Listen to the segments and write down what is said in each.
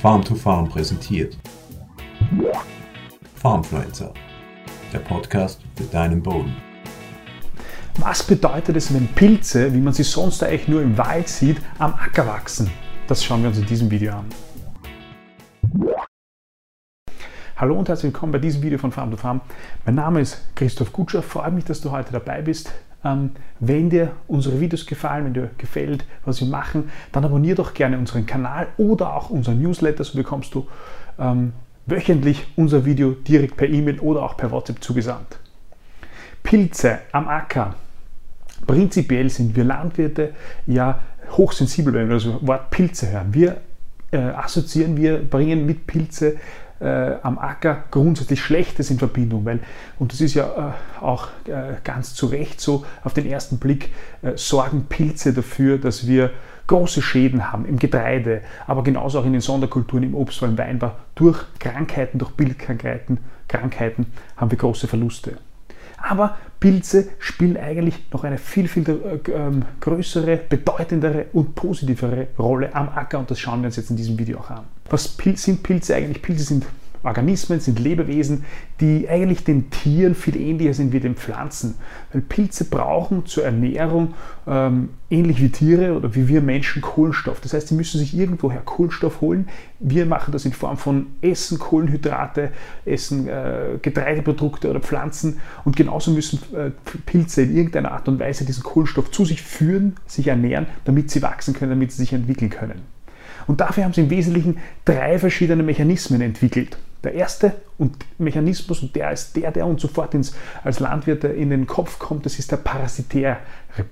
Farm to Farm präsentiert. Farmfluencer, der Podcast für deinen Boden. Was bedeutet es, wenn Pilze, wie man sie sonst eigentlich nur im Wald sieht, am Acker wachsen? Das schauen wir uns in diesem Video an. Hallo und herzlich willkommen bei diesem Video von Farm to Farm. Mein Name ist Christoph Gutscher. Freue mich, dass du heute dabei bist. Ähm, wenn dir unsere Videos gefallen, wenn dir gefällt, was wir machen, dann abonniere doch gerne unseren Kanal oder auch unser Newsletter, so bekommst du ähm, wöchentlich unser Video direkt per E-Mail oder auch per WhatsApp zugesandt. Pilze am Acker. Prinzipiell sind wir Landwirte ja hochsensibel, wenn wir das Wort Pilze hören. Wir äh, assoziieren, wir bringen mit Pilze äh, am Acker grundsätzlich Schlechtes in Verbindung, weil, und das ist ja äh, auch äh, ganz zu Recht so, auf den ersten Blick äh, sorgen Pilze dafür, dass wir große Schäden haben im Getreide, aber genauso auch in den Sonderkulturen im Obst, im Weinbau. Durch Krankheiten, durch Bildkrankheiten Krankheiten haben wir große Verluste. Aber Pilze spielen eigentlich noch eine viel, viel äh, ähm, größere, bedeutendere und positivere Rolle am Acker und das schauen wir uns jetzt in diesem Video auch an. Was sind Pilze eigentlich? Pilze sind Organismen, sind Lebewesen, die eigentlich den Tieren viel ähnlicher sind wie den Pflanzen. Weil Pilze brauchen zur Ernährung ähm, ähnlich wie Tiere oder wie wir Menschen Kohlenstoff. Das heißt, sie müssen sich irgendwoher Kohlenstoff holen. Wir machen das in Form von Essen, Kohlenhydrate, Essen, äh, Getreideprodukte oder Pflanzen. Und genauso müssen äh, Pilze in irgendeiner Art und Weise diesen Kohlenstoff zu sich führen, sich ernähren, damit sie wachsen können, damit sie sich entwickeln können. Und dafür haben sie im Wesentlichen drei verschiedene Mechanismen entwickelt. Der erste und Mechanismus, und der ist der, der uns sofort ins, als Landwirte in den Kopf kommt, das ist der parasitäre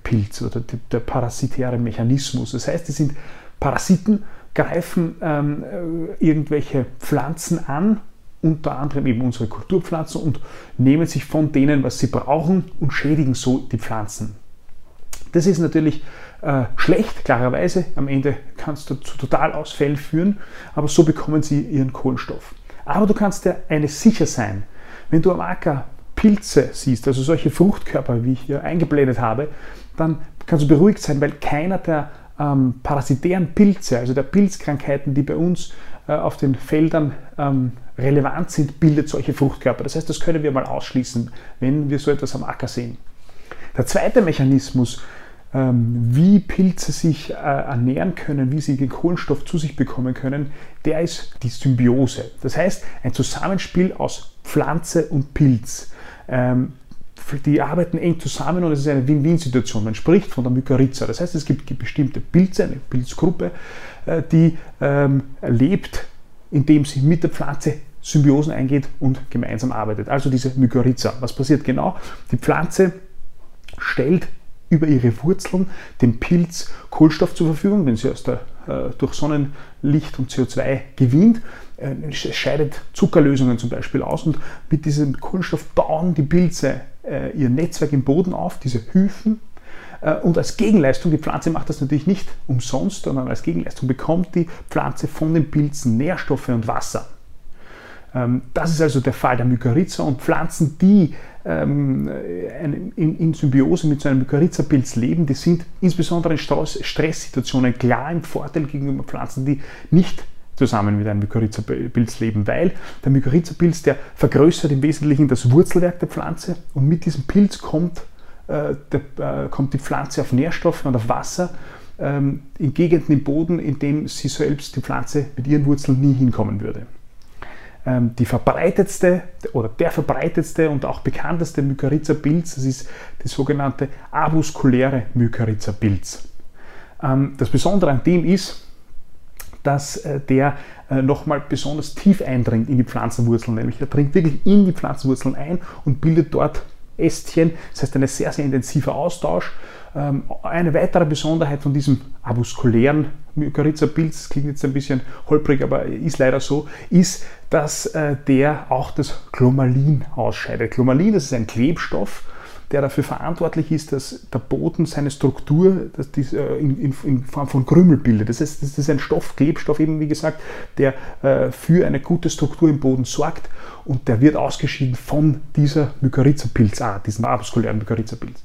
Pilz oder der parasitäre Mechanismus. Das heißt, die sind Parasiten, greifen ähm, äh, irgendwelche Pflanzen an, unter anderem eben unsere Kulturpflanzen und nehmen sich von denen, was sie brauchen und schädigen so die Pflanzen. Das ist natürlich äh, schlecht, klarerweise. Am Ende kann es zu Totalausfällen führen, aber so bekommen sie ihren Kohlenstoff. Aber du kannst dir eines sicher sein, wenn du am Acker Pilze siehst, also solche Fruchtkörper, wie ich hier eingeblendet habe, dann kannst du beruhigt sein, weil keiner der ähm, parasitären Pilze, also der Pilzkrankheiten, die bei uns äh, auf den Feldern ähm, relevant sind, bildet solche Fruchtkörper. Das heißt, das können wir mal ausschließen, wenn wir so etwas am Acker sehen. Der zweite Mechanismus, wie Pilze sich äh, ernähren können, wie sie den Kohlenstoff zu sich bekommen können, der ist die Symbiose. Das heißt, ein Zusammenspiel aus Pflanze und Pilz. Ähm, die arbeiten eng zusammen und es ist eine Win-Win-Situation. Man spricht von der Mykorrhiza. Das heißt, es gibt bestimmte Pilze, eine Pilzgruppe, äh, die ähm, lebt, indem sie mit der Pflanze Symbiosen eingeht und gemeinsam arbeitet. Also diese Mykorrhiza. Was passiert genau? Die Pflanze stellt über ihre Wurzeln dem Pilz Kohlenstoff zur Verfügung, den sie aus der, äh, durch Sonnenlicht und CO2 gewinnt. Äh, scheidet Zuckerlösungen zum Beispiel aus und mit diesem Kohlenstoff bauen die Pilze äh, ihr Netzwerk im Boden auf, diese Hyphen. Äh, und als Gegenleistung, die Pflanze macht das natürlich nicht umsonst, sondern als Gegenleistung bekommt die Pflanze von den Pilzen Nährstoffe und Wasser. Ähm, das ist also der Fall der Mykorrhiza und Pflanzen, die ähm, in, Symbiose mit so einem Mykorrhiza-Pilz leben, die sind insbesondere in Stresssituationen klar im Vorteil gegenüber Pflanzen, die nicht zusammen mit einem Mykorrhiza-Pilz leben, weil der Mykorrhiza-Pilz, der vergrößert im Wesentlichen das Wurzelwerk der Pflanze und mit diesem Pilz kommt, äh, der, äh, kommt die Pflanze auf Nährstoffe und auf Wasser ähm, in Gegenden im Boden, in dem sie selbst, die Pflanze mit ihren Wurzeln nie hinkommen würde. Ähm, die verbreitetste oder der verbreitetste und auch bekannteste Mykorrhiza-Pilz, das ist die sogenannte avuskuläre Mykorrhiza-Pilz. Ähm, das Besondere an dem ist, dass äh, der äh, nochmal besonders tief eindringt in die Pflanzenwurzeln, nämlich er dringt wirklich in die Pflanzenwurzeln ein und bildet dort Ästchen. Das heißt, ein sehr, sehr intensiver Austausch. Ähm, eine weitere Besonderheit von diesem avuskulären Mykorrhiza-Pilz, klingt jetzt ein bisschen holprig, aber ist leider so, ist, dass äh, der auch das Chlomalin ausscheidet. Chlomalin, das ist ein Klebstoff, der dafür verantwortlich ist, dass der Boden seine Struktur dass die, äh, in, in, Form von Krümel bildet. Das heißt, das ist ein Stoff, Klebstoff eben wie gesagt, der äh, für eine gute Struktur im Boden sorgt und der wird ausgeschieden von dieser Mykorrhiza-Pilzart, diesem avaskulären Mykorrhiza-Pilz.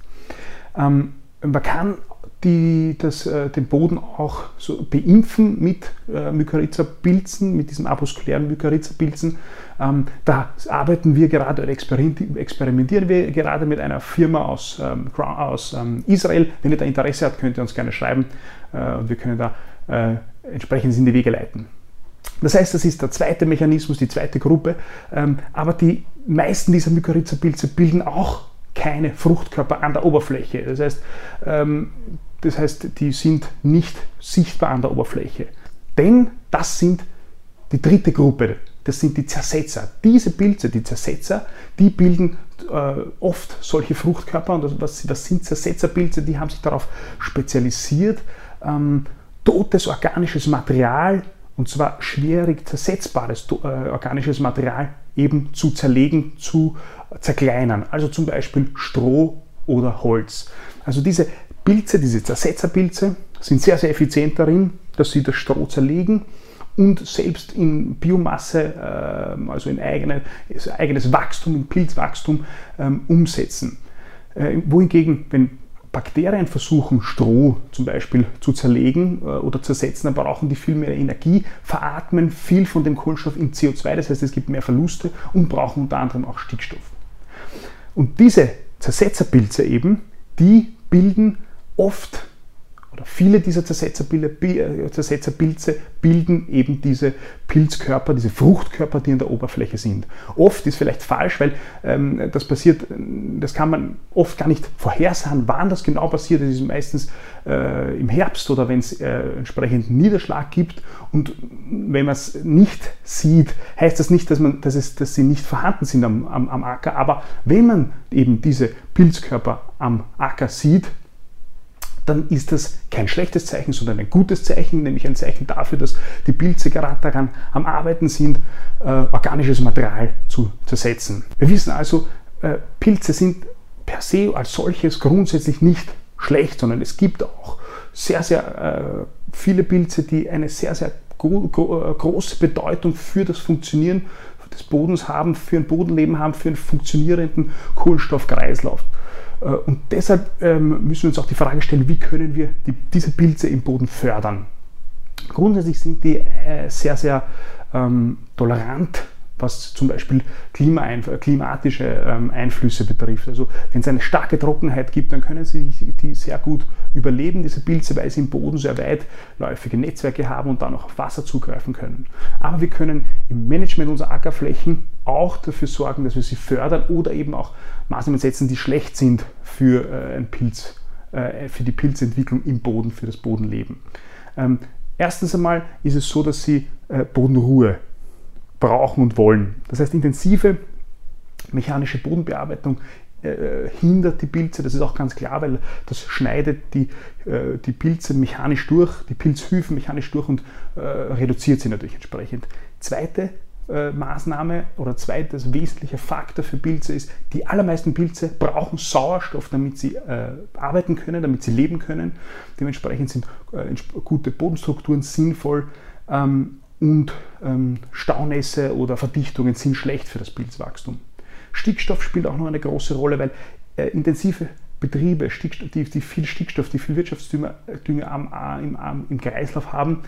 Ähm, man kann die das, äh, den Boden auch so beimpfen mit äh, Mykorrhiza-Pilzen, mit diesem apuskulären Mykorrhiza-Pilzen. Ähm, da arbeiten wir gerade oder experimentieren wir gerade mit einer Firma aus, ähm, aus ähm, Israel. Wenn ihr da Interesse habt, könnt ihr uns gerne schreiben äh, und wir können da äh, entsprechend in die Wege leiten. Das heißt, das ist der zweite Mechanismus, die zweite Gruppe. Ähm, aber die meisten dieser Mykorrhiza-Pilze bilden auch keine Fruchtkörper an der Oberfläche. Das heißt, ähm, das heißt, die sind nicht sichtbar an der Oberfläche. Denn das sind die dritte Gruppe, das sind die Zersetzer. Diese Pilze, die Zersetzer, die bilden äh, oft solche Fruchtkörper und das, das, sind Zersetzerpilze, die haben sich darauf spezialisiert, ähm, totes organisches Material und zwar schwierig zersetzbares äh, organisches Material eben zu zerlegen, zu zerkleinern. Also zum Beispiel Stroh oder Holz. Also diese Pilze, diese Zersetzerpilze, sind sehr, sehr effizient darin, dass sie das Stroh zerlegen und selbst in Biomasse, äh, also in eigene, eigenes Wachstum, in Pilzwachstum ähm, umsetzen. Äh, wohingegen, wenn Bakterien versuchen, Stroh zum Beispiel zu zerlegen äh, oder zersetzen, dann brauchen die viel mehr Energie, veratmen viel von dem Kohlenstoff in CO2, das heißt, es gibt mehr Verluste und brauchen unter anderem auch Stickstoff. Und diese Zersetzerpilze eben, die bilden oft oder viele dieser äh, Zersetzerpilze bilden eben diese Pilzkörper, diese Fruchtkörper, die in der Oberfläche sind. Oft ist vielleicht falsch, weil ähm, das passiert, das kann man oft gar nicht vorhersagen, wann das genau passiert. Das ist meistens äh, im Herbst oder wenn es äh, entsprechend Niederschlag gibt. Und wenn man es nicht sieht, heißt das nicht, dass, man, dass, es, dass sie nicht vorhanden sind am, am, am Acker. Aber wenn man eben diese Pilzkörper am Acker sieht, dann ist das kein schlechtes Zeichen, sondern ein gutes Zeichen, nämlich ein Zeichen dafür, dass die Pilze gerade daran am Arbeiten sind, äh, organisches Material zu zersetzen. Wir wissen also, äh, Pilze sind per se als solches grundsätzlich nicht schlecht, sondern es gibt auch sehr, sehr äh, viele Pilze, die eine sehr, sehr gro gro äh, große Bedeutung für das Funktionieren des Bodens haben, für ein Bodenleben haben, für einen funktionierenden Kohlenstoffkreislauf. Äh, und deshalb ähm, müssen wir uns auch die Frage stellen, wie können wir die, diese Pilze im Boden fördern. Grundsätzlich sind die äh, sehr, sehr ähm, tolerant was zum Beispiel klimatische ähm, Einflüsse betrifft. Also wenn es eine starke Trockenheit gibt, dann können sie die sehr gut überleben, diese Pilze, weil sie im Boden sehr weitläufige Netzwerke haben und dann auch auf Wasser zugreifen können. Aber wir können im Management unserer Ackerflächen auch dafür sorgen, dass wir sie fördern oder eben auch Maßnahmen setzen, die schlecht sind für äh, ein Pilz, äh, für die Pilzentwicklung im Boden, für das Bodenleben. Ähm, erstens einmal ist es so, dass sie äh, Bodenruhe brauchen und wollen. Das heißt, intensive mechanische Bodenbearbeitung äh, hindert die Pilze, das ist auch ganz klar, weil das schneidet die, äh, die Pilze mechanisch durch, die Pilzhyphen mechanisch durch und äh, reduziert sie natürlich entsprechend. Zweite äh, Maßnahme oder zweites wesentlicher Faktor für Pilze ist, die allermeisten Pilze brauchen Sauerstoff, damit sie äh, arbeiten können, damit sie leben können. Dementsprechend sind äh, gute Bodenstrukturen sinnvoll ähm, und ähm, Staunässe oder Verdichtungen sind schlecht für das Pilzwachstum. Stickstoff spielt auch noch eine große Rolle, weil äh, intensive Betriebe, die, die, viel Stickstoff, die viel Wirtschaftsdünger Dünger am, im, am, im, Kreislauf haben,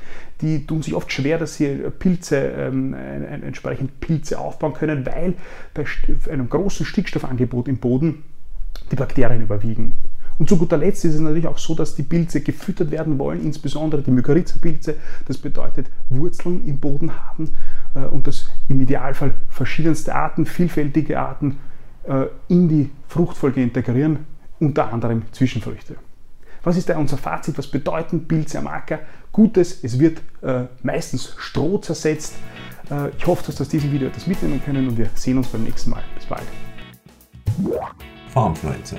die tun sich oft schwer, dass sie Pilze, ähm, entsprechend Pilze aufbauen können, weil bei einem großen Stickstoffangebot im Boden die Bakterien überwiegen. Und zu guter Letzt ist es natürlich auch so, dass die Pilze gefüttert werden wollen, insbesondere die Mykorrhiza-Pilze. Das bedeutet Wurzeln im Boden haben äh, und das im Idealfall verschiedenste Arten, vielfältige Arten äh, in die Fruchtfolge integrieren, unter anderem Zwischenfrüchte. Was ist da unser Fazit? Was bedeuten Pilze am Acker? Gutes, es wird äh, meistens Stroh zersetzt. Äh, ich hoffe, dass du aus diesem Video etwas mitnehmen können und wir sehen uns beim nächsten Mal. Bis bald. Farmfluencer